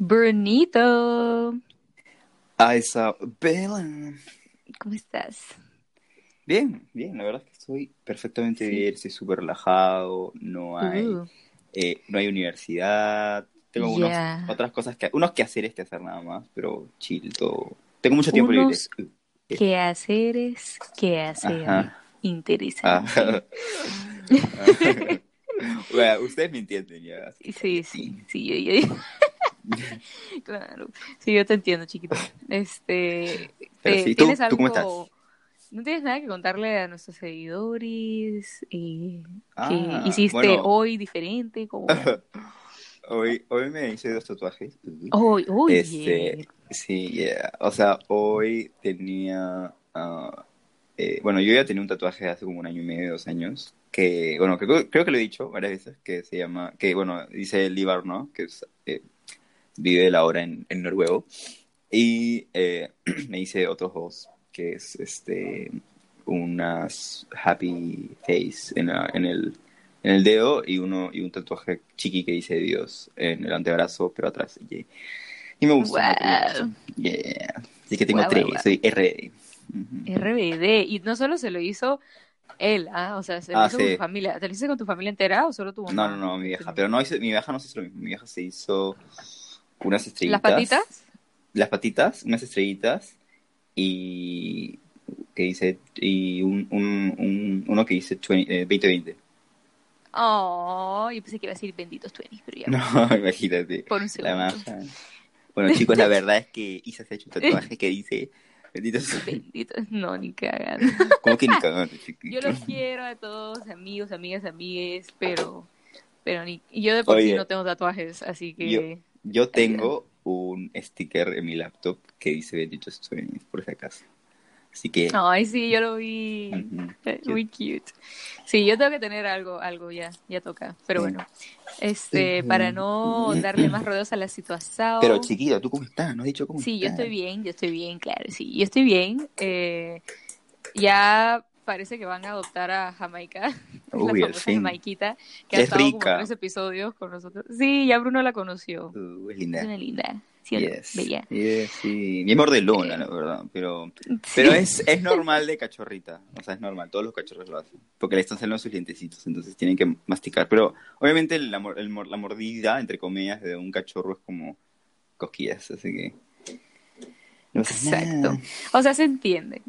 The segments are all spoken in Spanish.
Brunito, Isabela. ¿cómo estás? Bien, bien, la verdad es que estoy perfectamente Sí. bien, estoy súper relajado, no hay, Uh, eh, no hay universidad, tengo unos, Ya. otras cosas que, unos quehaceres que hacer nada más, pero chill, todo. Tengo mucho tiempo Unos libre. ¿Qué haceres? ¿Qué hacer? Ajá. Interesante. Ah. Bueno, ustedes me entienden ya. que Sí, sí, sí, yo, yo- Claro. Sí, yo te entiendo, chiquito. Este, Pero sí, ¿tú- ¿tienes tú cómo algo- ¿No tienes nada que contarle a nuestros seguidores? Eh, Ah, ¿Qué hiciste bueno. hoy diferente? Como... Hoy, hoy me hice dos tatuajes. Hoy, oye. Este, sí, yeah. O sea, hoy tenía, ah, eh, bueno, yo ya tenía un tatuaje hace como un año y medio, dos años, que, bueno, que creo, que lo he dicho varias veces, que se llama, que, bueno, dice Livar, ¿no? Que es, eh, vive la hora en, en noruego. Y eh, me hice otros dos, que es, este, unas happy face en, la- en el, en el dedo y uno y un tatuaje chiqui que dice Dios en el antebrazo, pero atrás. Y, y me gusta. Wow. Yeah. Así que tengo Guau, tres, guau. soy RD. Ujú. RBD. Y no solo se lo hizo él, ¿ah? O sea, se lo Ah, hizo con sí. tu familia. ¿Te lo hiciste con tu familia entera o solo tu mamá? No, no, no, mi vieja. Pero no mi vieja no se hizo lo mismo. Mi vieja se hizo unas estrellitas. ¿Las patitas? Las patitas, unas estrellitas y que dice y un, un, un- uno que dice 20, eh, 2020. Oh, yo pensé que iba a decir benditos 20, pero ya. No, imagínate. Por un segundo. Bueno, chicos, la verdad es que Isa se ha hecho un tatuaje que dice bendito sea- Benditos, no, ni cagan. ¿Cómo que ni chiquito? Yo los quiero a todos, amigos, amigas, amigues, pero, pero ni, y yo de por sí no tengo tatuajes, así que Yo- Yo tengo un sticker en mi laptop que dice bendito estoy, por si acaso. Así que ay sí, yo lo vi, muy cute. Sí, yo tengo que tener algo, algo ya, ya toca, pero bueno, este, para no darle más rodeos a la situación. Pero chiquita, ¿tú cómo estás? ¿No has dicho cómo Sí, yo estoy bien, yo estoy bien, claro, sí, yo estoy bien. Eh, ya parece que van a adoptar a Jamaica, Uy, la famosa. Jamaiquita, que ha Es estado como rica. tres episodios con nosotros. Sí, ya Bruno la conoció. Es Es linda. una linda, ¿sí no? Yes. Bella. Yes, sí. Bien mordelona, la verdad. Pero, Sí. pero es, es normal de cachorrita. O sea, es normal. Todos los cachorros lo hacen. Porque le están saliendo sus dientecitos. Entonces tienen que masticar. Pero obviamente la, el la mordida, entre comillas, de un cachorro es como cosquillas. Así que. No Exacto. O sea, se entiende.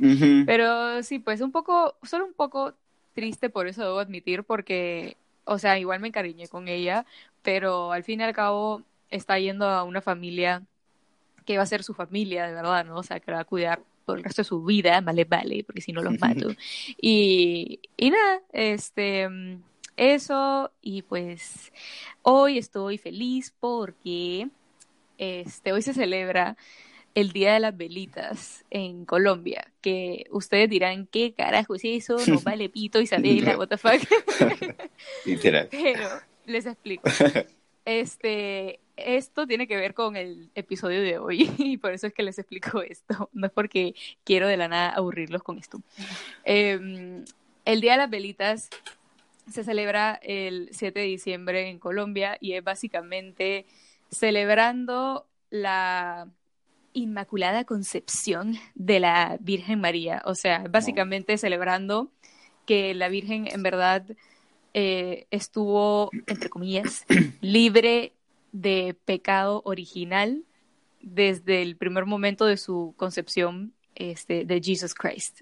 Pero sí, pues un poco, solo un poco triste por eso debo admitir, porque, o sea, igual me encariñé con ella, pero al fin y al cabo está yendo a una familia que va a ser su familia, de verdad, ¿no? O sea, que la va a cuidar por el resto de su vida, vale, vale, porque si no los mato. Y, y nada, este, eso, y pues hoy estoy feliz porque este, hoy se celebra el Día de las Velitas en Colombia, que ustedes dirán, ¿qué carajo es eso? No vale pito, Isabela, what the fuck. Literal. Pero les explico. Este, esto tiene que ver con el episodio de hoy y por eso es que les explico esto. No es porque quiero de la nada aburrirlos con esto. Eh, el Día de las Velitas se celebra el 7 de diciembre en Colombia y es básicamente celebrando la Inmaculada Concepción de la Virgen María. O sea, básicamente celebrando que la Virgen en verdad eh, estuvo, entre comillas, libre de pecado original desde el primer momento de su concepción este, de Jesus Christ.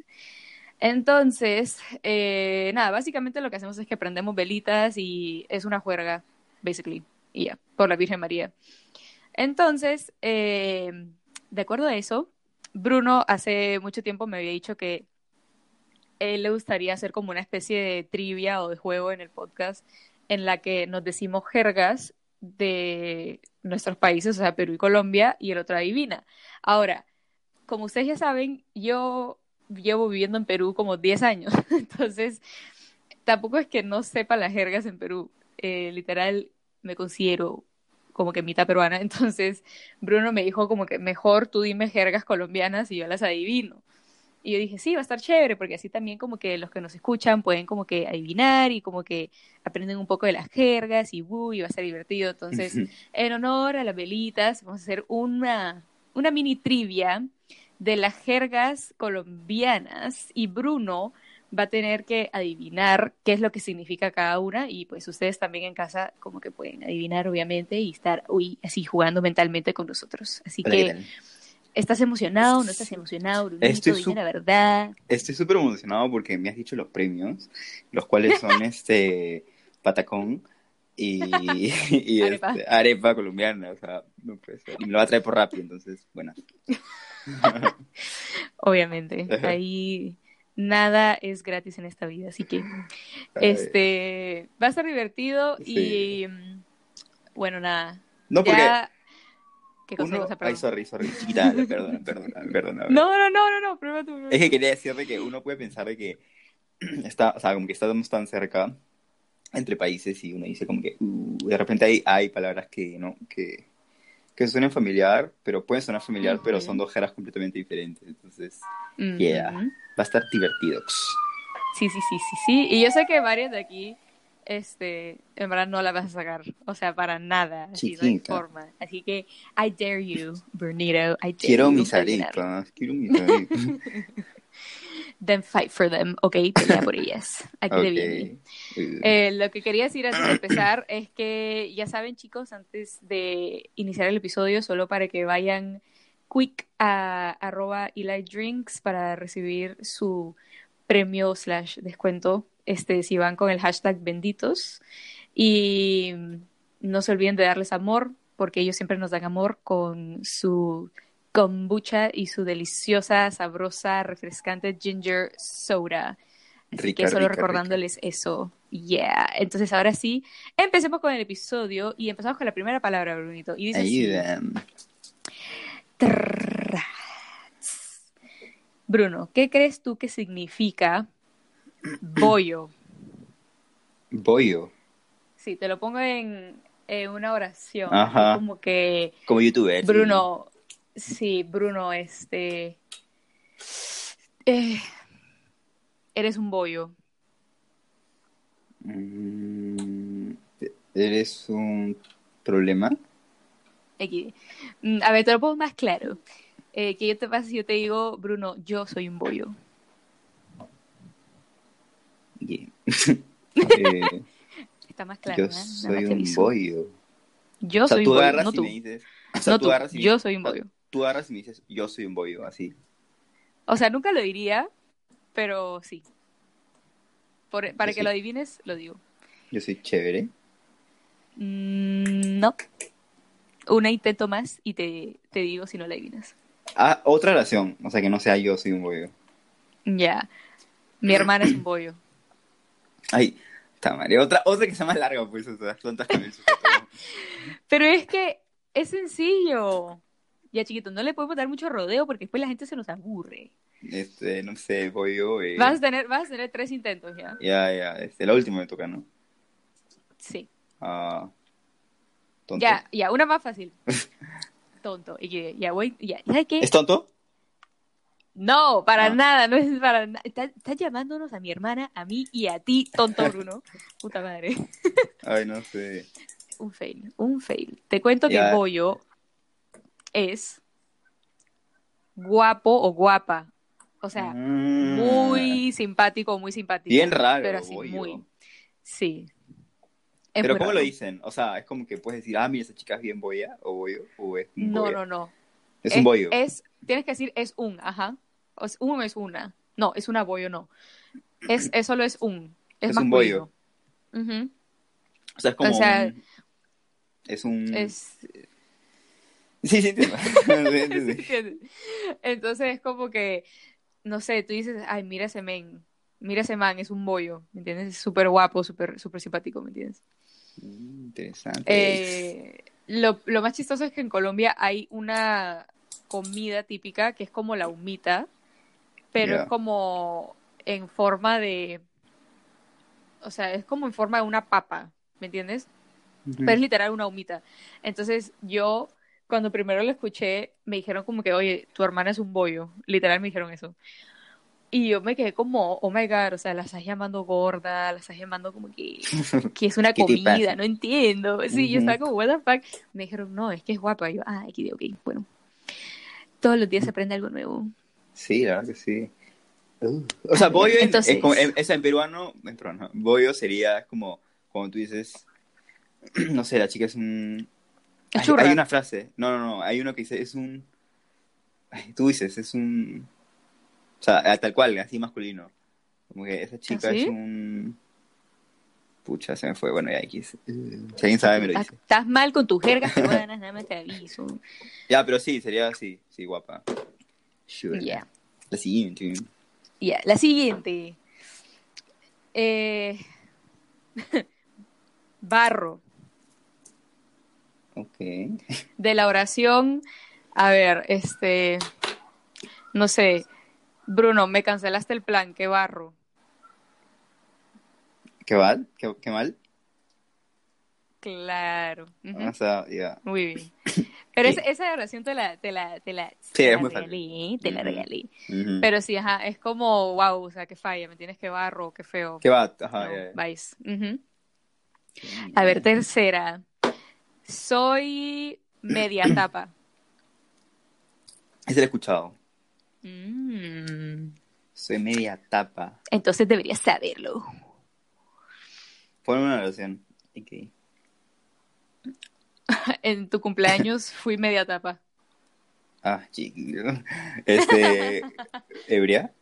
Entonces, eh, nada, básicamente lo que hacemos es que prendemos velitas y es una juerga, basically, y ya, por la Virgen María. Entonces, eh, de acuerdo a eso, Bruno hace mucho tiempo me había dicho que él le gustaría hacer como una especie de trivia o de juego en el podcast en la que nos decimos jergas de nuestros países, o sea, Perú y Colombia, y el otro adivina. Ahora, como ustedes ya saben, yo llevo viviendo en Perú como 10 años, entonces tampoco es que no sepa las jergas en Perú. Eh, literal, me considero como que mitad peruana, entonces Bruno me dijo como que mejor tú dime jergas colombianas y yo las adivino. Y yo dije, sí, va a estar chévere, porque así también como que los que nos escuchan pueden como que adivinar y como que aprenden un poco de las jergas y, uh, y va a ser divertido. Entonces, en honor a las velitas, vamos a hacer una, una mini trivia de las jergas colombianas y Bruno va a tener que adivinar qué es lo que significa cada una y pues ustedes también en casa como que pueden adivinar obviamente y estar uy, así jugando mentalmente con nosotros. Así que ¿estás emocionado? ¿No estás emocionado, Brunito? Estoy la verdad. Estoy súper emocionado porque me has dicho los premios, los cuales son este patacón y, arepa. Este, arepa colombiana, o sea, no puede ser. Y me lo va a traer por rápido, entonces, bueno. Obviamente, ahí nada es gratis en esta vida, así que este va a ser divertido y bueno, nada. No, porque ¿Qué cosa, uno... Ay, sorry, sorry, chiquita, perdona, perdona, perdona. No, no, no, no, no, prueba tú. Es que quería decirle que uno puede pensar de que está, o sea, como que estamos tan cerca entre países y uno dice como que uh, de repente hay, hay palabras que no, que que suenan familiar, pero pueden sonar familiar, pero son dos jeras completamente diferentes. Entonces, yeah, va a estar divertido. Sí, sí, sí, sí, sí. Y yo sé que varias de aquí, este, en verdad no la vas a sacar. O sea, para nada. Así no hay forma. Así que, I dare you, Bernito. I dare quiero mis arepas. Quiero mis arepas. then fight for them, ok, pelea por ellas. Aquí okay. viene. Eh, lo que quería decir antes de empezar es que ya saben chicos, antes de iniciar el episodio, solo para que vayan quick a arroba Eli Drinks para recibir su premio slash descuento, este, si van con el hashtag benditos. Y no se olviden de darles amor, porque ellos siempre nos dan amor con su kombucha y su deliciosa, sabrosa, refrescante ginger soda. Así que solo recordándoles eso. Yeah. Entonces ahora sí, empecemos con el episodio y empezamos con la primera palabra, Brunito. Y dice Bruno, ¿qué crees tú que significa bollo? Bollo. Sí, te lo pongo en, una oración. Ajá. Como que. Como youtuber. Bruno, Sí, Bruno, este... Eh, eres un bollo. Mm, ¿Eres un problema? Mm, a ver, te lo pongo más claro. Eh, que yo te pasa si yo te digo, Bruno, yo soy un bollo. Eh, Está más claro. Yo soy un bollo. Yo soy un bollo, no tú. no tú, yo soy un bollo tú agarras y me dices, yo soy un bollo, así. O sea, nunca lo diría, pero sí. para que lo adivines, lo digo. Yo soy chévere. Mm, no. Una intento más y te, te digo si no la adivinas. Ah, otra oración. O sea, que no sea yo soy un bollo. Ya. Mi hermana es un bollo. Ay, está mal. Otra, otra que sea más larga, pues, o sea, tontas con el Pero es que es sencillo. Ya, chiquito, no le podemos dar mucho rodeo porque después la gente se nos aburre. Este, no sé, voy yo. Eh... Vas, a tener, vas a tener tres intentos ya. Ya, ya, este, la última me toca, ¿no? Sí. Ah. tonto. Ya, ya, una más fácil. tonto. Y ya voy, ya. ¿Sabes qué? ¿Es tonto? No, para ah. nada, no es para nada. Estás está llamándonos a mi hermana, a mí y a ti, tonto Bruno. Puta madre. Ay, no sé. Un fail, un fail. Te cuento que Pollo es guapo o guapa. O sea, mm. muy simpático, muy simpático. Bien raro. Pero así, muy. Sí. pero ¿cómo lo dicen? O sea, es como que puedes decir, ah, mira, esa chica es bien boya o boyo, o es un No, no, no. Es, un bollo. Es, tienes que decir, es un, ajá. Es un es una. No, es una bollo, no. Es, es solo es un. Es, más un bollo. O sea, es como. Es un. Es, Sí, sí, Entonces es como que, no sé, tú dices, ay, mira ese men, mira ese man, es un bollo, ¿me entiendes? Es súper guapo, súper super simpático, ¿me entiendes? Mm, Interesante. Eh, lo, lo más chistoso es que en Colombia hay una comida típica que es como la humita, pero es como en forma de, o sea, es como en forma de una papa, ¿me entiendes? Pero es literal una humita. Entonces yo, cuando primero lo escuché, me dijeron como que, oye, tu hermana es un bollo. Literal me dijeron eso. Y yo me quedé como, oh my God, o sea, la estás llamando gorda, la estás llamando como que, que es una ¿Qué te comida, no entiendo. Sí, yo Ujú. estaba como, what the fuck. Me dijeron, no, es que es guapa. Y yo, ah, aquí, ok, bueno. Todos los días se aprende algo nuevo. Sí, la verdad que sí. Uh, O sea, bollo en- Entonces- es como, en, esa en peruano, en peruano, bollo sería como cuando tú dices, no sé, la chica es un... Es Hay, una frase, no, no, no, hay uno que dice, es un... Ay, tú dices, es un... O sea, tal cual, así masculino. Como que esa chica ¿Ah, sí? es un... Pucha, se me fue, bueno, ya X. Uh, Si alguien sabe, me lo dice. Estás mal con tus jergas peruanas, nada más te aviso. Ya, pero sí, sería así, sí, guapa. Sure. Ya. La siguiente. Ya, la siguiente. Eh, Barro. De la oración, a ver, este, no sé, Bruno, me cancelaste el plan, qué barro. ¿Qué mal? ¿Qué, qué mal? Claro. ujú, O sea, ya. Muy bien. Pero Sí. esa, esa oración te la, te la, te la, Sí, te regalé, te la regalé. Pero sí, ajá, es como, wow, o sea, qué falla, me tienes que barro, qué feo. ¿Qué va? Ajá, No. A ver, tercera. Soy media tapa. Ese lo he escuchado. Mm, Soy media tapa. Entonces deberías saberlo. Ponme una oración. Ok. En tu cumpleaños fui media tapa. Ah, chiquillo. Este. ¿Ebria?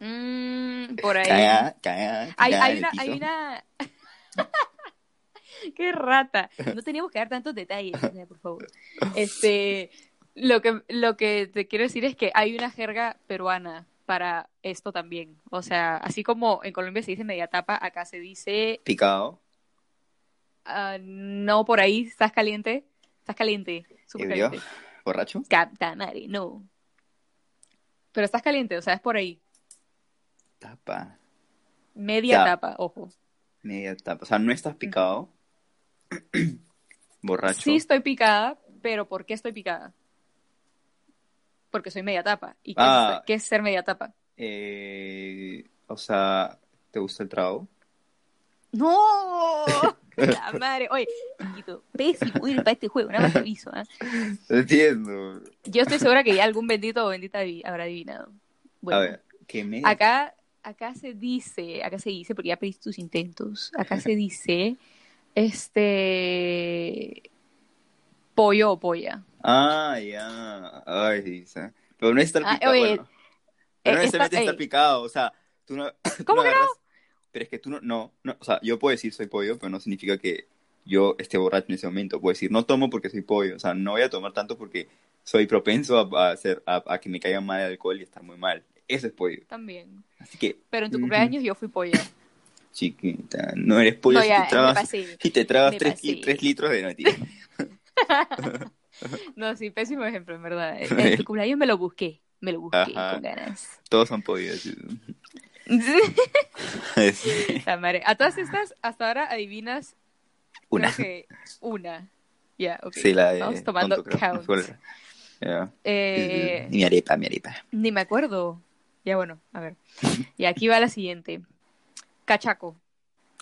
Mm, por ahí. Caga, caga. Hay, caga una, hay una. Qué rata. No teníamos que dar tantos detalles, por favor. Este, lo que, lo que te quiero decir es que hay una jerga peruana para esto también. O sea, así como en Colombia se dice media tapa, acá se dice Picado. ah, no por ahí, estás caliente, estás caliente, caliente. ¿Borracho? Capta madre, no. Pero estás caliente, o sea, es por ahí. Tapa. Media Ya. tapa, ojo. Media tapa. O sea, no estás picado. Borracho. Sí estoy picada, pero ¿por qué estoy picada? Porque soy media tapa. ¿Y qué, Ah. es, qué es ser media tapa? Eh, o sea, ¿te gusta el trago? ¡No! La madre. Oye, chiquito, pésimo ir para este juego, nada más te aviso. ¿ah? Entiendo. Yo estoy segura que ya algún bendito o bendita habrá adivinado. Bueno, A ver, ¿qué media acá, acá se dice, acá se dice, porque ya pediste tus intentos, acá se dice, este, pollo o polla. Ah, ya. Ay, dice. Pero no es estar Ah, picado. oye, bueno. Pero no eh, necesariamente está- picado. O sea, tú no. tú ¿Cómo no que no? agarras- Pero es que tú no, no, no. O sea, yo puedo decir soy pollo, pero no significa que yo esté borracho en ese momento. Puedo decir no tomo porque soy pollo. O sea, no voy a tomar tanto porque soy propenso a, a hacer, a, a que me caiga mal el alcohol y estar muy mal. Eso es pollo. También. Así que, Pero en tu cumpleaños yo fui polla. Chiquita, no eres pollo si te pasé. si te tres, litros de natilla. No, sí, pésimo ejemplo, en verdad. Tu cumpleaños me lo busqué. Me lo busqué Ajá. con ganas. Todos son pollos. Sí. La madre. A todas estas, hasta ahora adivinas Una. que una. Ya, ok. Sí, la de Vamos tomando tonto. No. Eh, Y mi arepa, mi arepa. ni me acuerdo. Ya, bueno, a ver. Y aquí va la siguiente. Cachaco.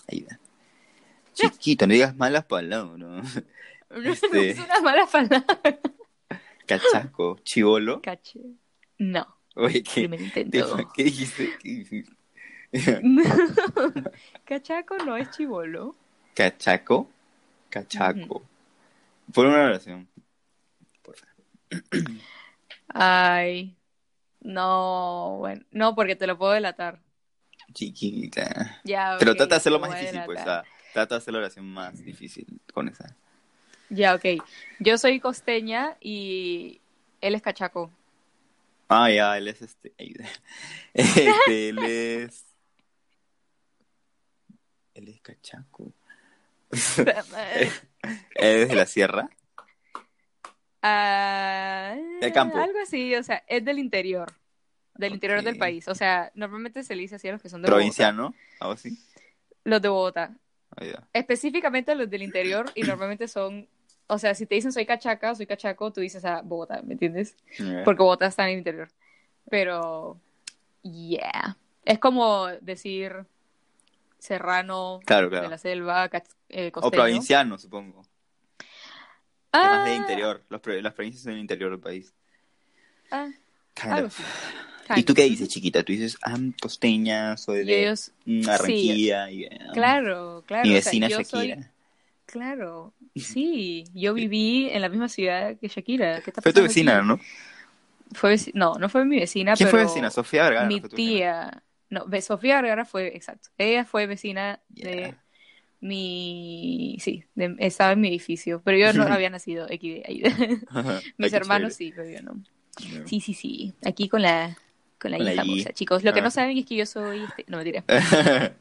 Ahí va. Chiquito, no digas malas palabras. Este- es una mala palabra. Cachaco, chivolo. Cache. No, Oye, ¿qué. ¿qué dijiste? ¿Qué dijiste? Cachaco no es chivolo. Cachaco, cachaco. Por una oración. Por favor. Ay. No, bueno. No, porque te lo puedo delatar. Chiquita. Ya, Pero trata de hacerlo más difícil, pues. O delatar. sea, trata de hacer la oración más difícil con esa. Ya, ok. Yo soy costeña y él es cachaco. Ah, ya, él es este. Este, él es. Él es cachaco. ¿Es de la sierra? Ah, Del campo. Algo así, o sea, es del interior. Del interior del país. O sea, normalmente se le dice así a los que son de Bogotá. ¿Provinciano? ¿Algo así? Los de Bogotá. Ah, ya. Específicamente los del interior y normalmente son. O sea, si te dicen soy cachaca, soy cachaco, tú dices a Bogotá, ¿me entiendes? Porque Bogotá está en el interior. Pero, yeah. Es como decir serrano Claro, de la selva, eh, O provinciano, supongo. Ah, más de interior. Los las provincias son el interior del país. ah, Kind of. ¿Y tú qué dices, chiquita? Tú dices, ah, costeña, soy de ellos, mm, y, eh, claro, claro. Mi o sea, vecina Shakira. soy- claro, sí. Yo viví en la misma ciudad que Shakira. ¿Qué está Fue tu vecina, aquí? ¿no? Fue no, no fue mi vecina, ¿Quién pero fue vecina? Sofía Vergara. mi tía. No, Sofía Vergara fue, exacto. Ella fue vecina de mi. Sí, de- estaba en mi edificio. Pero yo no había nacido aquí. ahí. Mis hermanos sí, pero yo no. Sí, sí, sí. Aquí con la. Con la Con la I I. famosa, chicos. Lo que Ah. no saben es que yo soy. Este... No, mentira.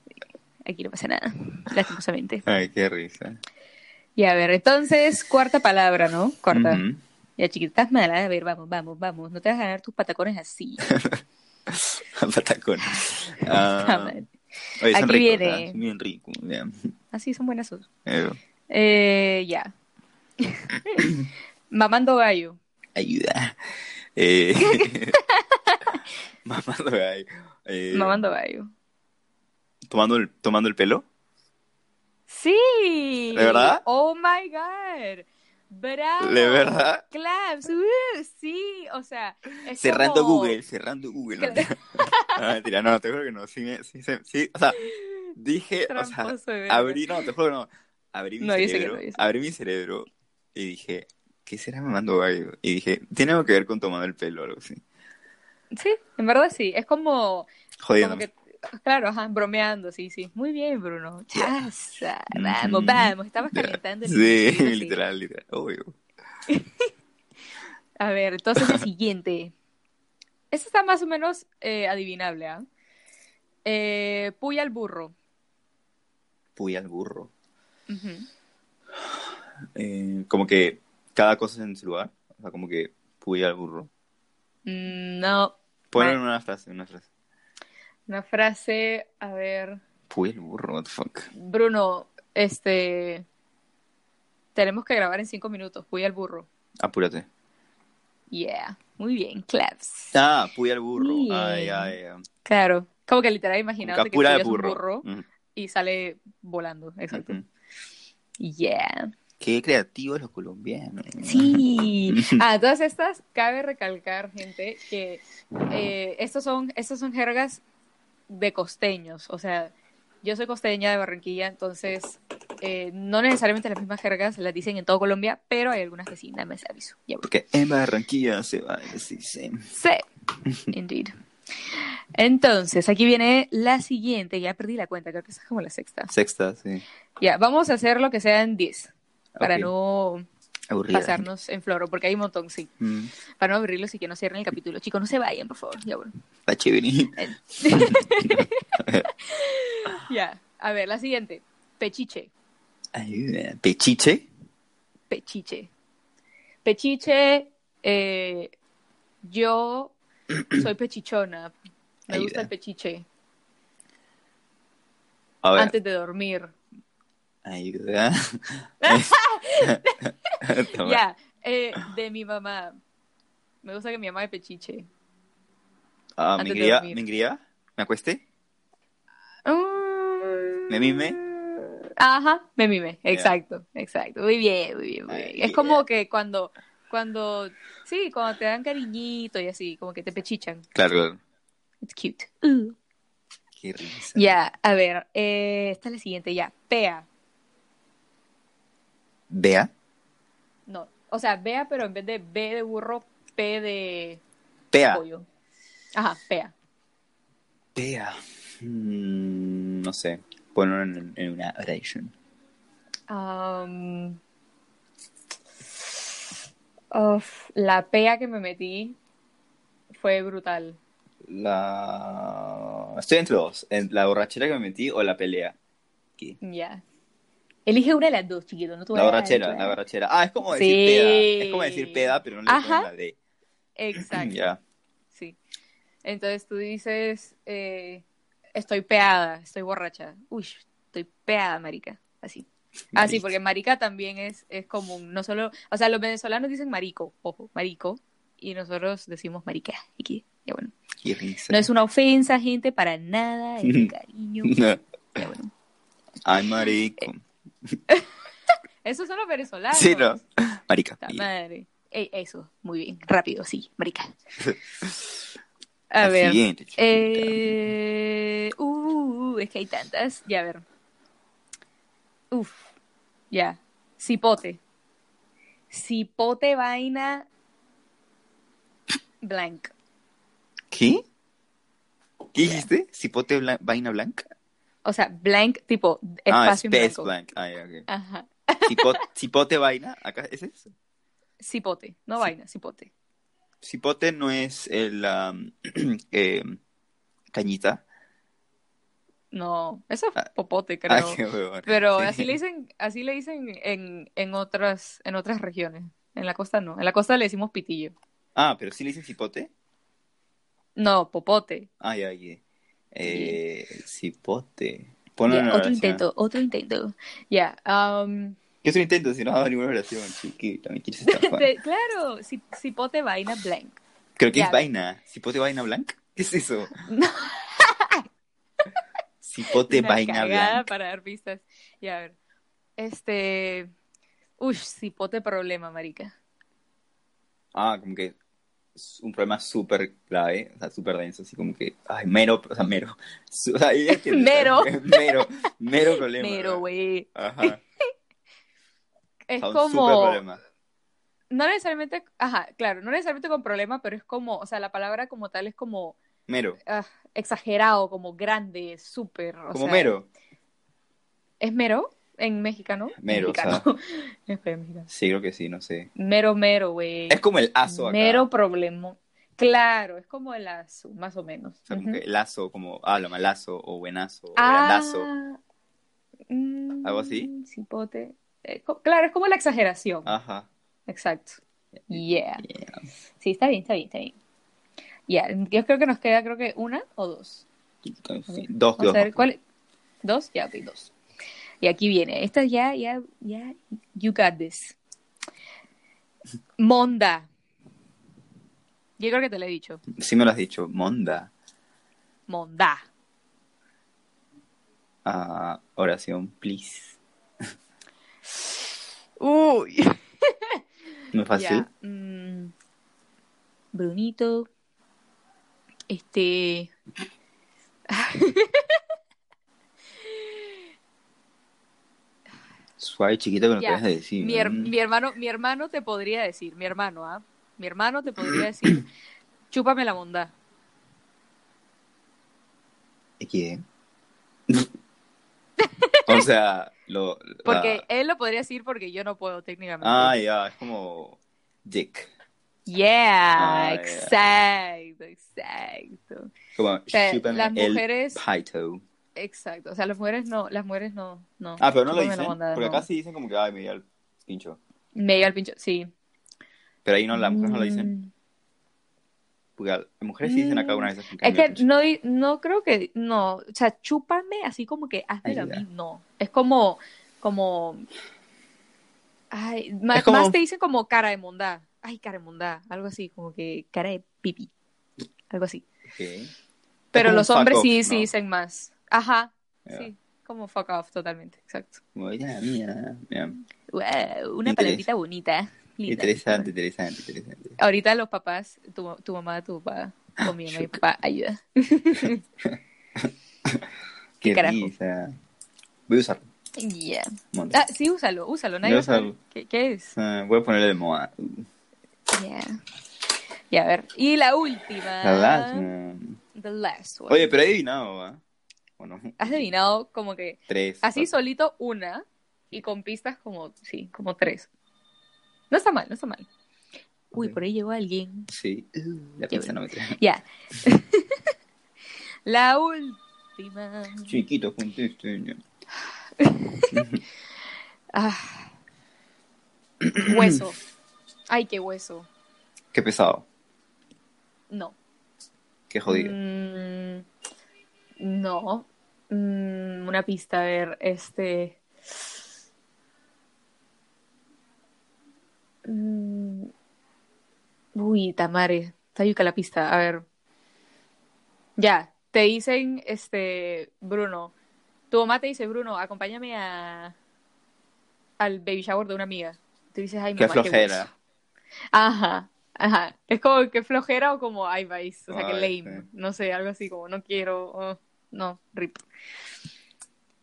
Aquí no pasa nada. Lastimosamente. Ay, qué risa. Y a ver, entonces, cuarta palabra, ¿no? Cuarta. Ujú. Ya, chiquita, estás mala. A ver, vamos, vamos, vamos. No te vas a ganar tus patacones así. Ah, mal. oye, son Aquí ricos, viene. Son bien ricos. ya. Así son buenas. sus. Eh, Eh, ya. Mamando gallo. ayuda. Eh, mamando gallo. Eh, Mamando gallo. tomando, el, tomando el pelo. Sí. ¿De verdad? Oh my god. Bravo. ¿De verdad? Claps. Uh, sí, o sea, es Cerrando como- Google, cerrando Google. ¿no? Mentira, no, te juro que no. Sí, sí, sí, sí, o sea, dije, o sea, Tramposo de verga. abrí, no, te juro que no. Abrí mi No, cerebro, no, abrí mi cerebro y dije, ¿qué será mamando gallo? Y dije, tiene algo que ver con tomando el pelo o algo así. Sí, en verdad sí. Es como, Jodiendo. como que, claro, ajá, bromeando, sí, sí. Muy bien, Bruno. Chaza, vamos, vamos. Estabas calentando el Sí, sí. literal, literal. Obvio. A ver, entonces el siguiente. Este está más o menos eh, adivinable, ¿ah? Eh, puya al burro. Puy al burro. Eh, como que cada cosa en su lugar. O sea, como que puy al burro. Mm, No, Ponen una frase, una frase. una frase, a ver. Puy al burro, what the fuck. Bruno, este. Tenemos que grabar en cinco minutos. Puya al burro. Apúrate. Yeah, muy bien, claps. Ah, puy al burro. Bien. Ay, ay, ay. Claro, como que literal imaginándote que un burro. burro y sale volando, exacto. Yeah. Qué creativos los colombianos. Sí. Ah, todas estas, cabe recalcar, gente, que eh, estos son, estos son jergas de costeños. O sea, yo soy costeña de Barranquilla, entonces eh, no necesariamente las mismas jergas las dicen en todo Colombia, pero hay algunas que sí, nada más aviso. Ya. Porque en Barranquilla se va a decir sí. Sí, indeed. Entonces, aquí viene la siguiente, ya perdí la cuenta, creo que esa es como la sexta. Sexta, sí. Ya, vamos a hacer lo que sea en 10, para no Aburrida. pasarnos en floro, porque hay un montón, sí. Mm, Para no aburrirlos y que no cierren el capítulo. Chicos, no se vayan, por favor. Ya, bueno. Está chévere. Ya, a ver, la siguiente. Pechiche. Ayuda. Pechiche. Pechiche. Pechiche, eh, yo soy pechichona. Me gusta el pechiche. A ver. Antes de dormir. Ayuda. Ya, eh, de mi mamá. Me gusta que mi mamá de pechiche. Ah, ¿Me dormir. ¿Me engría? ¿Me acueste? Mm. ¿Me mime? Ajá, me mime, exacto, exacto. Muy bien, muy bien, muy Ay, bien. Es como que cuando, cuando, sí, cuando te dan cariñito y así, como que te pechichan. Claro, claro. It's cute. Uh. Qué risa. Ya, a ver, eh, esta es la siguiente, ya. Pea. Vea. No, o sea, vea, pero en vez de B de burro, P de Pea. pollo. Ajá, pea. Pea. Mm, no sé. Ponlo en, en una oración. Um, uf, la pea que me metí fue brutal. La... Estoy entre dos. En la borrachera que me metí o la pelea. Ya. Elige una de las dos, chiquito. No te voy La a dar, borrachera, la borrachera. Ah, es como decir Sí. peda. Es como decir peda, pero no le Ajá. la D. Exacto. Ya. Sí. Entonces tú dices, eh, estoy peada, estoy borracha. Uy, estoy peada, marica. Así. Ah, sí, porque marica también es, es común. No solo, o sea, los venezolanos dicen marico, ojo, marico, y nosotros decimos marica. Ya bueno. Qué risa. No es una ofensa, gente, para nada, es de cariño. Ya bueno. Ay, marico. Esos son los venezolanos. Sí, ¿no? Marica. Madre. Ey, eso, muy bien, rápido, sí, marica. A la ver. Eh, uh, es que hay tantas. Ya, a ver. Uf, ya. Cipote. Cipote vaina blank. ¿Qué? ¿Qué dijiste? ¿Cipote blan- vaina blanca? O sea, blank tipo ah, espacio en space blanco. blank. Ah, ya, ok. Ajá. Cipote, cipote vaina. ¿Acá es eso? Cipote, no vaina, cipote. Cipote no es el um, eh, cañita. No, eso es Ah. popote, creo. Ay, qué huevón. Pero Sí. así le dicen, así le dicen en, en otras, en otras regiones. En la costa no. En la costa le decimos pitillo. Ah, pero sí le dicen cipote. No, popote. Ah, ya, ya. Eh, cipote. Ponlo Ya, en una otro oración. intento, otro intento. Ya, um, ¿Qué otro intento si no ha dado ninguna oración, chiquita? Me quieres estafar. claro, ci- cipote vaina blank. Creo que Ya. es vaina. ¿Cipote vaina blanca? ¿Qué es eso? Cipote Una vaina blanca. para dar pistas. Ya, a ver. Este. Uy, cipote problema, marica. Ah, como que es un problema súper grave, o sea, súper denso, así como que, ay, mero, o sea, mero. O sea, Mero. Mero, mero problema. ¿verdad? güey. Ajá. Es o sea, un súper como. problema. No necesariamente. Ajá, claro, no necesariamente con problema, pero es como. O sea, la palabra como tal es como. Mero. ah, exagerado, como grande, súper. Como sea, mero. ¿Es mero? En mexicano. Mero, o sea. mexicano. Sí, creo que sí, no sé. Mero, mero, güey. Es como el aso acá. Mero problema. Claro, es como el lazo, más o menos. O sea, como Ujú. que lazo, como, ah, lo malazo, o buenazo, o Ah, grandazo. mm, ¿Algo así? Cipote. Eh, claro, es como la exageración. Ajá. Exacto. Yeah. Yeah. Sí, está bien, está bien, está bien. Ya, yo creo que nos queda, creo que una o dos. Sí, Dos, dos. ver, ¿cuál? ¿Dos? Ya, ok, dos. Y aquí viene. Esta ya, ya, ya, you got this. Monda. Yo creo que te lo he dicho. Sí me lo has dicho, Monda. Monda. Ah, oración, please. Uy. ¿No es fácil? Mm, Brunito. Este. Suave, chiquita, que no te de decir. Mi, her- Mm. mi hermano, mi hermano te podría decir, mi hermano, ¿ah? Mi hermano te podría decir, chúpame la bondad. ¿Quién? o sea, lo. la- Porque él lo podría decir porque yo no puedo técnicamente. Ah, ya, es como. Dick. Yeah, Ah, exacto, exacto. Como, sea, chúpame las mujeres-. Exacto. O sea, las mujeres no, las mujeres no, no. Ah, pero no lo chúpame dicen. Porque no. acá sí dicen como que, ay, me dio el pincho. Me llega el pincho, sí. Pero ahí no, las mujeres no lo dicen. Mm. Porque las mujeres sí dicen acá una vez. como Es que no, no creo que, no, o sea, chúpame así como que hazmelo a mí, no. Es como, como, ay, más, como- más te dicen como cara de mondá, ay, cara de mondá, algo así, como que cara de pipi, algo así. Ok. Es Pero los hombres off, sí, ¿no? sí dicen más. Ajá, sí, como fuck off, totalmente, exacto. Mía. ya. Wow, una palabrita bonita. linda. Interesante, interesante, interesante. Ahorita los papás, tu, tu mamá, tu papá, o mi mamá y papá, ayuda. Qué risa. Voy a usarlo. Yeah. Ah, sí, úsalo, úsalo. Nadie usarlo. ¿Qué, qué es? Ah, voy a ponerle de moda. Yeah. Y a ver. Y la última. La last. The last one. Oye, pero he adivinado, ¿va? Has adivinado como que Tres. así solito una y con pistas como, sí, como tres. No está mal, no está mal. Uy, por ahí llegó alguien. Sí. Uh, la Qué pizza no me trae. Ya. la última. Chiquito, conteste. Ah. Hueso. Ay, qué hueso. Qué pesado. No. Qué jodido. Mm, no. Mm, una pista, a ver, este. Mm, Uy, Tamare, está yuca la pista, a ver. Ya, te dicen, este, Bruno, tu mamá te dice, Bruno, acompáñame a al baby shower de una amiga. Tú dices, ay, mamá, qué flojera. Ajá, ajá. Es como que flojera o como, ay, vais, o sea, que Ay, lame. sí. No sé, algo así como, no quiero, oh, no, rip.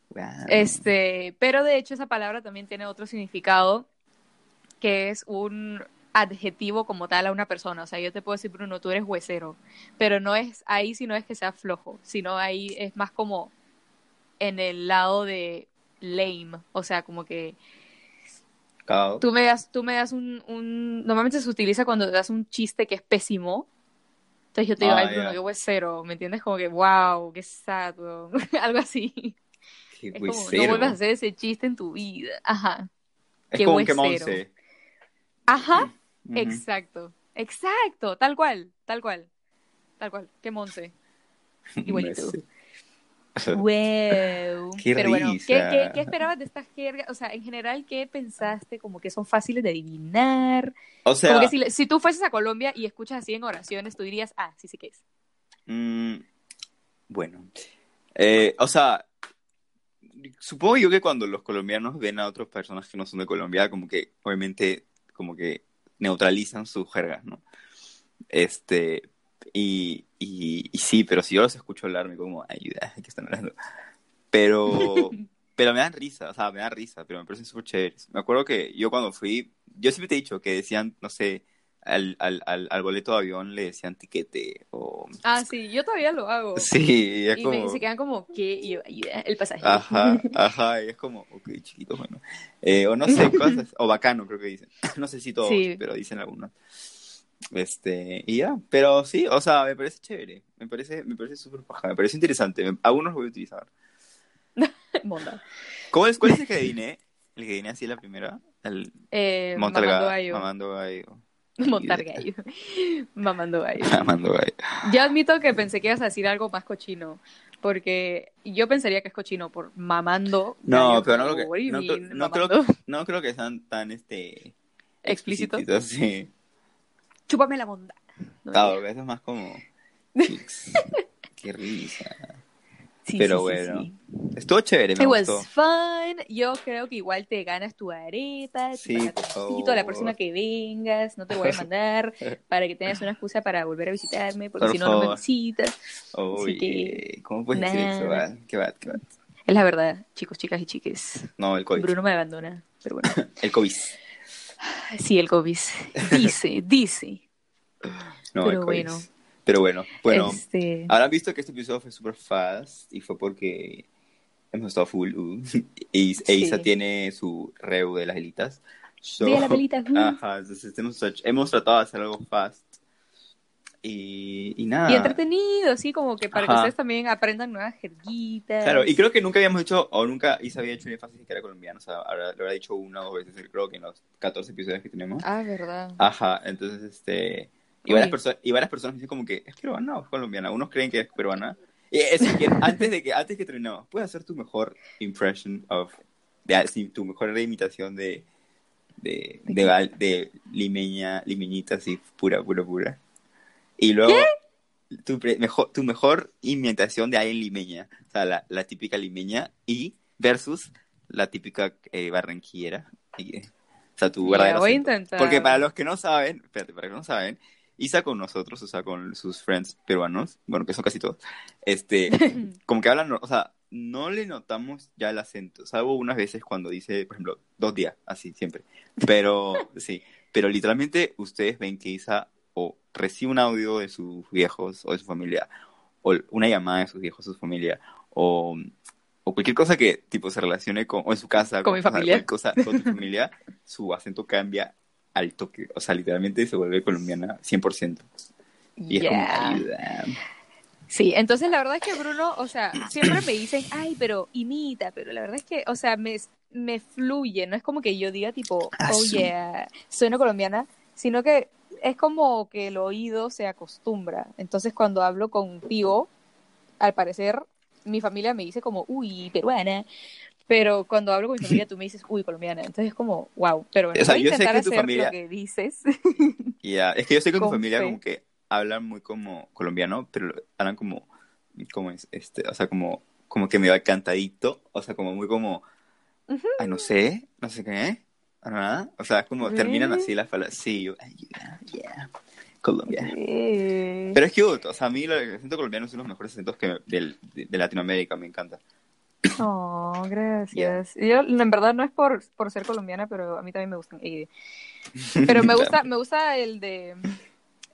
Wow. Este, pero de hecho esa palabra también tiene otro significado, que es un adjetivo como tal a una persona. O sea, yo te puedo decir, Bruno, tú eres huesero, pero no es ahí, si no es que sea flojo, sino ahí es más como en el lado de lame, o sea, como que tú me das, tú me das un, un, normalmente se utiliza cuando das un chiste que es pésimo. Entonces yo te digo, Ah, ay, Bruno, ya. qué huesero, ¿me entiendes? Como que, wow, qué sad, weón". algo así. Qué Es como, no vuelvas a hacer ese chiste en tu vida. Ajá. Es qué como un que huesero. Ajá, exacto. Exacto, tal cual, tal cual. Tal cual, qué monse. Igualito. Wow. Qué Pero bueno, ¿qué, risa. qué, qué esperabas de estas jergas? O sea, en general, ¿qué pensaste? Como que son fáciles de adivinar. O sea, Como que si, si tú fueses a Colombia y escuchas así en oraciones, tú dirías, ah, sí sé qué es. mm, bueno. Eh, o sea, supongo yo que cuando los colombianos ven a otras personas que no son de Colombia, como que obviamente como que neutralizan sus jergas, ¿no? Este, y, y, y sí, pero si yo los escucho hablar, me como, ayuda, ¿qué están hablando? Pero, pero me dan risa, o sea, me dan risa, pero me parecen súper chéveres. Me acuerdo que yo cuando fui, yo siempre te he dicho que decían, no sé, al, al, al, al boleto de avión le decían tiquete, o... Ah, sí, yo todavía lo hago. Sí, es y como... me, se quedan como, ¿qué? Y yo, ayuda, el pasaje. Ajá, ajá, y es como, ok, chiquito, bueno. Eh, o no sé, cosas, o bacano creo que dicen. No sé si todos, Sí. pero dicen algunos. Este, y ya, pero sí, o sea, me parece chévere, me parece, me parece súper paja, me parece interesante, algunos los voy a utilizar. ¿Cuál es, cuál es el que adiviné? El que adiviné así la primera, el Eh, montar mamando ga- gallo. mamando gallo. Montar gallo. Mamando gallo. Mamando gallo. Yo admito que pensé que ibas a decir algo más cochino. Porque yo pensaría que es cochino por mamando. No, gallo, pero no creo que- no no creo? No creo que sean tan, este... Explícitos. explícitos, sí. Chúpame la monda. No, Claro, eso es más como... Qué risa. sí, pero sí, bueno, sí. Estuvo chévere, me It was gustó. fun. Yo creo que igual te ganas tu areta, tu patatecito, la próxima que vengas. No te voy a mandar para que tengas una excusa para volver a visitarme, porque Por si no, no me visitas. Oye, que, ¿cómo puedes decir eso? Val? Qué bad, qué bad. Es la verdad, chicos, chicas y chiques. No, el COVID. Bruno me abandona, pero bueno. El COVID. Sí, el COVID. Dice, dice. No, Pero el bueno. Pero bueno, bueno. Este, Habrán visto que este episodio fue super fast y fue porque hemos estado full. uh, y Sí. tiene su reu de las elitas. So- de la velita, uh. Ajá, entonces hemos, hemos tratado de hacer algo fast. Y, y nada. y entretenido, así como que para que ustedes también aprendan nuevas jerguitas. Claro, y creo que nunca habíamos hecho, o nunca Isa había hecho un énfasis que era colombiano, o sea, habrá- lo habrá dicho una o dos veces, creo que en los 14 episodios que tenemos. Ah, verdad. Ajá, entonces, este, y varias, perso- y varias personas me dicen como que, ¿es peruana o es colombiana? Unos creen que es peruana. Y es que antes de que, antes que terminemos, puedes hacer tu mejor impression of, de, tu mejor imitación de, de, ¿De de, de limeña, limeñita así, pura, pura, pura. Y luego, tu, mejor, tu mejor imitación de alguien limeña, o sea, la, la típica limeña, y versus la típica eh, barranquillera. Y, o sea, tu verdadero voy a intentar. Porque para los que no saben, espérate, para los que no saben, Isa con nosotros, o sea, con sus friends peruanos, bueno, que son casi todos, este, como que hablan, o sea, no le notamos ya el acento, salvo unas veces cuando dice, por ejemplo, dos días, así, siempre. Pero, sí, pero literalmente ustedes ven que Isa o recibe un audio de sus viejos o de su familia, o una llamada de sus viejos o su familia, o, o cualquier cosa que, tipo, se relacione con, o en su casa, Con mi o sea, familia. cosa con tu familia, su acento cambia al toque, o sea, literalmente se vuelve colombiana 100%. Y es como, Yeah. ayuda. Sí, entonces la verdad es que Bruno, o sea, siempre me dicen, ay, pero imita, pero la verdad es que, o sea, me, me fluye, no es como que yo diga tipo, Ah, oh yeah, soy una colombiana, sino que es como que el oído se acostumbra. Entonces cuando hablo contigo, al parecer mi familia me dice como, uy, peruana. Pero cuando hablo con mi familia tú me dices, uy, colombiana. Entonces es como, wow. Pero bueno, O sea, voy a intentar hacer familia- lo que dices. Ya, Es que yo sé que tu Con familia fe. como que hablan muy como colombiano, pero hablan como, ¿cómo es? Este, o sea, como, como que me va cantadito, o sea, como muy como, ay, no sé, no sé qué, ¿verdad? O sea, es como terminan Really? así las palabras, sí, yo, yeah, yeah, Colombia. Eh, Pero es cute, o sea, a mí el acento colombiano es uno de los mejores acentos que del- de, de Latinoamérica, me encanta. Oh, gracias. Yo, en verdad, no es por, por ser colombiana, pero a mí también me gustan. Pero me gusta, me gusta el de,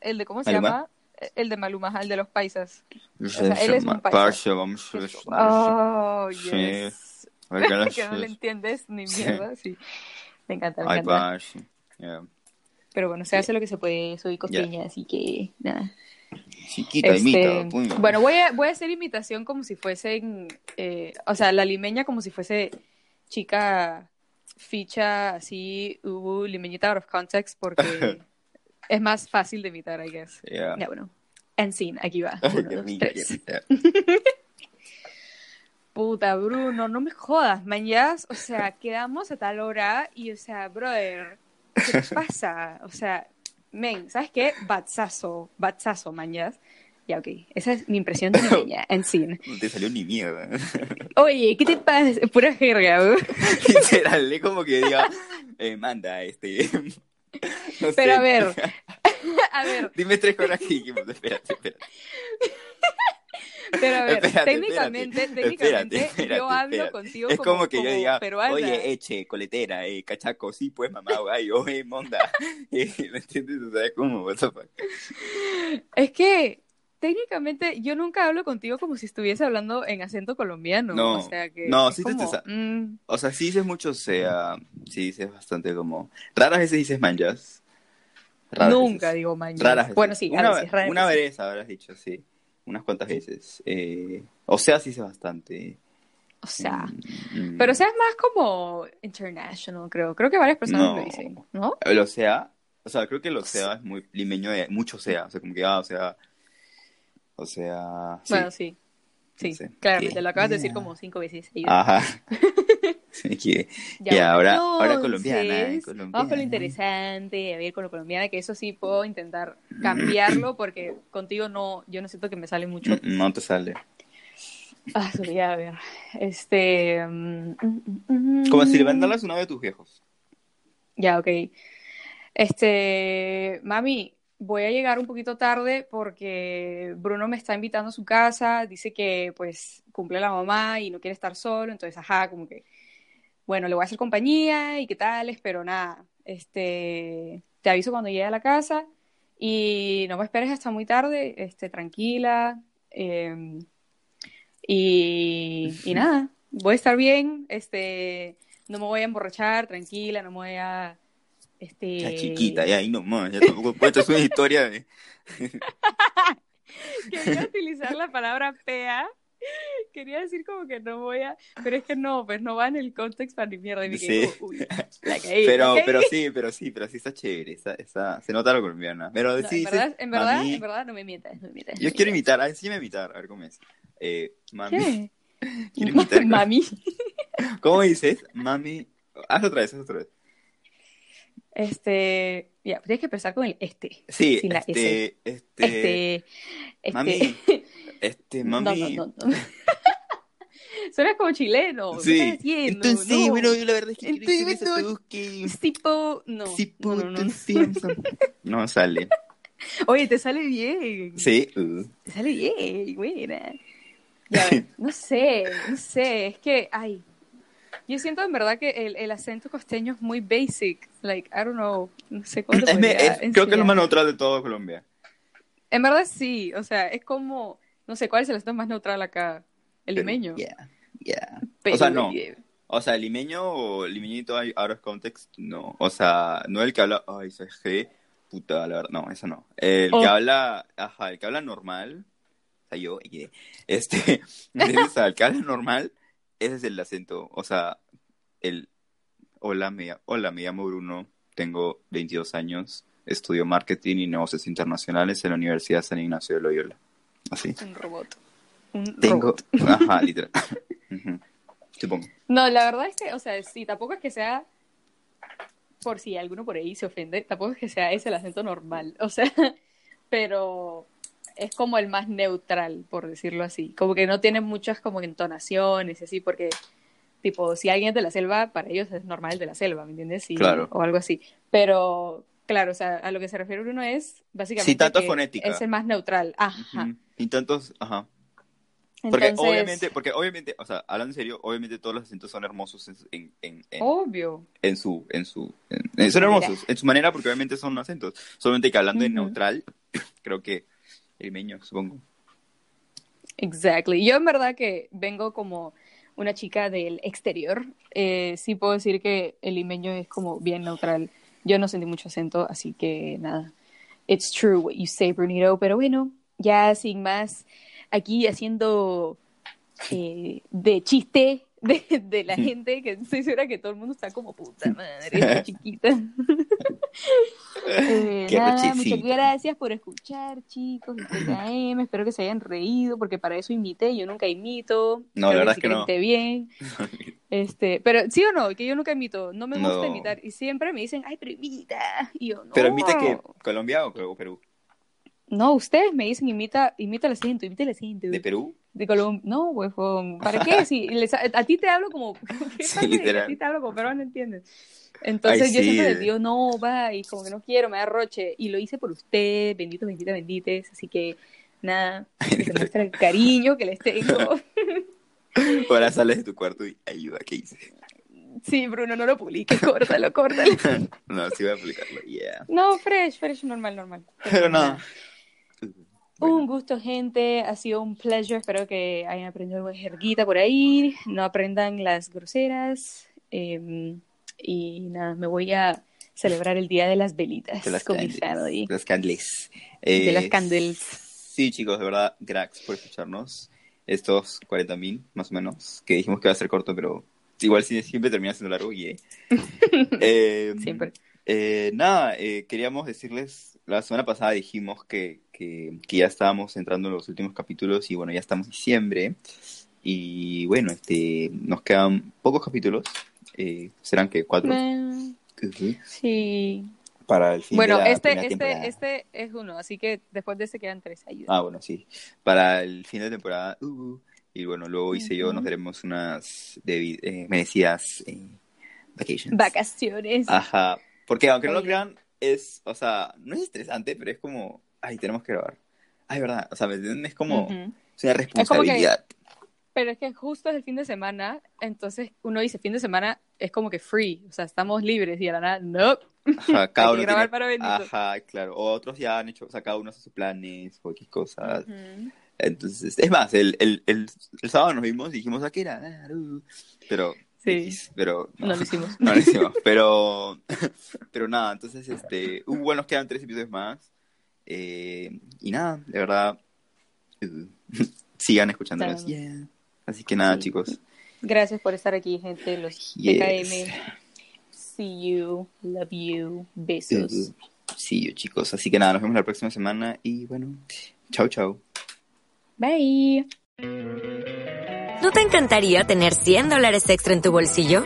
el de, ¿cómo se ¿Maluma? llama? El de Maluma, ajá, el de los paisas. sea, él es un paisa. Oh, Sí. yes. Oigan, que no le entiendes ni mierda, sí. Me encanta, me Ay, encanta. Yeah. Pero bueno, se hace lo que se puede, soy costeña, así que nada. Chiquita, Este, imita, puño. bueno, voy a, voy a hacer imitación como si fuesen, eh, o sea, la limeña como si fuese chica ficha así, hubo limeñita out of context porque es más fácil de imitar, I guess. Yeah. Ya, bueno. En sin, aquí va. Uno, dos, tres. Puta, Bruno, no me jodas, mañas. O sea, quedamos a tal hora y, o sea, brother, ¿qué pasa? O sea, men, ¿sabes qué? Batzazo, batzazo, mañas. Ya, ok. Esa es mi impresión de limeña, en sin. No te salió ni mierda. Oye, ¿qué te pasa? Pura jerga, bro. Literal, como que diga, eh, manda, este. no Pero sé. a ver, a ver, Dime tres cosas que dijimos. Espérate, espérate. Pero a ver, Espérate, técnicamente, espérate, técnicamente, espérate, yo hablo contigo Es como, como que yo diga, peruana. oye, eche, coletera, eh, cachaco, sí, pues, mamá, eh, monda. Eh, ¿Me entiendes? O sea, como, what the fuck. Es que técnicamente yo nunca hablo contigo como si estuviese hablando en acento colombiano. No, o sea que no, sí te- como, te sa- mm, O sea, sí dices mucho, o sea, sí dices bastante como. Raras veces dices manjas. Raras nunca veces. digo. Raras veces. Bueno, sí, a una, veces, raras una veces. vez habrás dicho, sí. Unas cuantas veces. Eh, o sea, sí dices bastante. O sea, Mm, pero o sea es más como international, creo. Creo que varias personas No. lo dicen, ¿no? El o sea, o sea, creo que el o sea es muy limeño de mucho sea. O sea, como que, ah, o sea. O sea. Sí. Bueno, sí. Sí, Sí. claramente, Sí. lo acabas de decir como cinco veces. Ajá. Que- Ya, y ahora, ahora entonces, colombiana, eh, Vamos con lo colombiana. interesante, a ver, con lo colombiana, que eso sí puedo intentar cambiarlo porque contigo no, yo no siento que me sale mucho. Mm, No te sale. Ah, a ver. Este. mm, mm, mm, Como si le mm. mandaras una de tus viejos. Ya, ok. Este. Mami, voy a llegar un poquito tarde porque Bruno me está invitando a su casa. Dice que, pues, cumple la mamá y no quiere estar solo. Entonces, ajá, como que. Bueno, le voy a hacer compañía y qué tal, pero nada. Este. Te aviso cuando llegue a la casa y no me esperes hasta muy tarde. Este, tranquila. em, y, y nada, voy a estar bien, este, no me voy a emborrachar, tranquila, no me voy a, este... Ya chiquita, ya ahí nomás. Ya tampoco cuentas una historia de. Quería utilizar la palabra pea, quería decir como que no voy a, pero es que no, pues no va en el contexto para ni mierda, y me Sí. como, uy, la caí, Pero, la caí. pero sí, pero sí, pero sí está chévere. Está, está, se nota la colombiana. Pero No, sí, en verdad, en verdad, mami, en verdad, no me mientas, no me mientas. Yo quiero imitar, a ver, enséñame a imitar, a ver cómo es. Eh, mami, ¿Qué? quiero imitar. Mami. ¿Cómo dices? Mami, hazlo otra vez, hazlo otra vez. Este, ya, tienes que empezar con el este. Sí, Sin la S. este, este, Este, este. mami, este, No, mami. no, no, no. Suena como chileno. Sí, ¿Qué estás haciendo? entonces, No. bueno, yo la verdad es que quiero Entonces, bueno, todos que... Es tipo, no. Sí, no, no, no. No sale. Oye, te sale bien. Sí, uh. Te sale bien, buena. Ya no sé, no sé, es que, ay, yo siento en verdad que el, el acento costeño es muy basic, like, I don't know, no sé cómo Es es- creo que es lo más neutral de todo Colombia. En verdad sí, o sea, es como, no sé, ¿cuál es el acento más neutral acá? El limeño. Yeah, yeah. Pero- o sea, no. O sea, limeño o limeñito out of context, no. O sea, no el que habla, ay, ¿sabes qué? Puta, la verdad, no, eso no. El Oh. que habla, ajá, el que habla normal, o sea, yo, este, ¿entiendes? O sea, el que habla normal, ese es el acento, o sea, el hola me, hola, me llamo Bruno, tengo 22 años, estudio marketing y negocios internacionales en la Universidad San Ignacio de Loyola. Así. Un robot. Un Tengo, robot. ajá, literal. Supongo. No, la verdad es que, o sea, sí, tampoco es que sea, por si alguno por ahí se ofende, tampoco es que sea ese el acento normal, o sea, pero es como el más neutral, por decirlo así, como que no tiene muchas como entonaciones, y así, porque, tipo, si alguien es de la selva, para ellos es normal el de la selva, ¿me entiendes? Sí, Claro. O algo así, pero, claro, o sea, a lo que se refiere uno es, básicamente, que fonética. es el más neutral, ajá. Tantos, ajá. Porque Entonces, obviamente, porque obviamente, o sea, hablando en serio, obviamente todos los acentos son hermosos en, en, en, en- obvio. en su, en su, en- en- son Mira. hermosos en su manera porque obviamente son acentos. Solamente que hablando en Ujú. neutral, creo que el meño, supongo. Exactly. Yo en verdad que vengo como una chica del exterior. Eh, sí puedo decir que el limeño es como bien neutral. Yo no sentí mucho acento, así que nada. It's true what you say, Brunito. Pero bueno, ya sin más, aquí haciendo eh, de chiste de, de la gente, que estoy segura que todo el mundo está como puta madre, chiquita. Eh, nada, muchas gracias por escuchar, chicos. TKM. Espero que se hayan reído, porque para eso imité. Yo nunca imito. No, la verdad es sí que no. bien. Este, pero sí o no, que yo nunca imito. No me gusta No. imitar. Y siempre me dicen, ay, pero imita. Y yo, no. Pero imita que Colombia o Perú. No, ustedes me dicen, imita, imita el acento, imita el acento. ¿De Perú? De Colombia. No, huevón. ¿Para qué? Si les- a, a ti te hablo como. ¿qué Sí, literal. A ti te hablo como peruano, ¿entiendes? Entonces Ay, yo sí. siempre les digo, no, va, y como que no quiero, me da roche. Y lo hice por usted, bendito, bendita, bendites. Así que, nada, que se muestra el cariño que les tengo. Ahora sales de tu cuarto y ayuda, ¿qué hice? Sí, Bruno, no lo publiques, córtalo, córtalo. no, sí voy a aplicarlo, yeah. No, fresh, fresh, normal, normal. Pero nada. Bueno, Un gusto, gente. Ha sido un pleasure. Espero que hayan aprendido algo de jerguita por ahí. No aprendan las groseras. Eh, y nada, me voy a celebrar el Día de las Velitas de las con mi candles. family. De las candles. De Eh, las candles. Sí, chicos, de verdad, cracks por escucharnos. Estos 40.000, más o menos, que dijimos que iba a ser corto, pero igual siempre termina siendo largo. Yeah. Eh, Siempre. eh, nada, eh, queríamos decirles, la semana pasada dijimos que, que, que ya estábamos entrando en los últimos capítulos y bueno, ya estamos en diciembre. Y bueno, este, nos quedan pocos capítulos. eh, ¿Serán que cuatro? Eh, Ujú. sí. Para el fin Bueno, de la este, primera temporada. este, este es uno, así que después de ese quedan tres. Ayuda. Ah, bueno, sí. Para el fin de temporada. uh, y bueno, luego hice yo, Ujú. nos daremos unas eh, merecidas eh, vacations. Vacaciones. Ajá. Porque aunque no lo crean, es, o sea, no es estresante, pero es como, ay, tenemos que grabar. Ay, verdad. O sea. Es como, Ujú. es una como que- responsabilidad. Pero es que justo es el fin de semana, entonces uno dice fin de semana es como que free, o sea, estamos libres y a la nada, no, Ajá, cada hay uno que grabar tiene- para Benito. Ajá, claro. O otros ya han hecho, o sea, cada uno hace sus planes o X cosas. Ujú. Entonces, es más, el, el, el, el sábado nos vimos y dijimos, ¿a qué era? Ah, uh. Pero, Sí. Pero No lo hicimos. No lo hicimos, pero, pero nada, entonces, este, uh, bueno, nos quedan tres episodios más. Eh, y nada, de verdad, uh, sigan escuchándonos. Yeah. Así que nada, Sí. chicos. Gracias por estar aquí, gente, los Yes. PKM. See you, love you, besos. Uh, sí, chicos. Así que nada, nos vemos la próxima semana y bueno, chao, chao. Bye. ¿No te encantaría tener 100 dólares extra en tu bolsillo?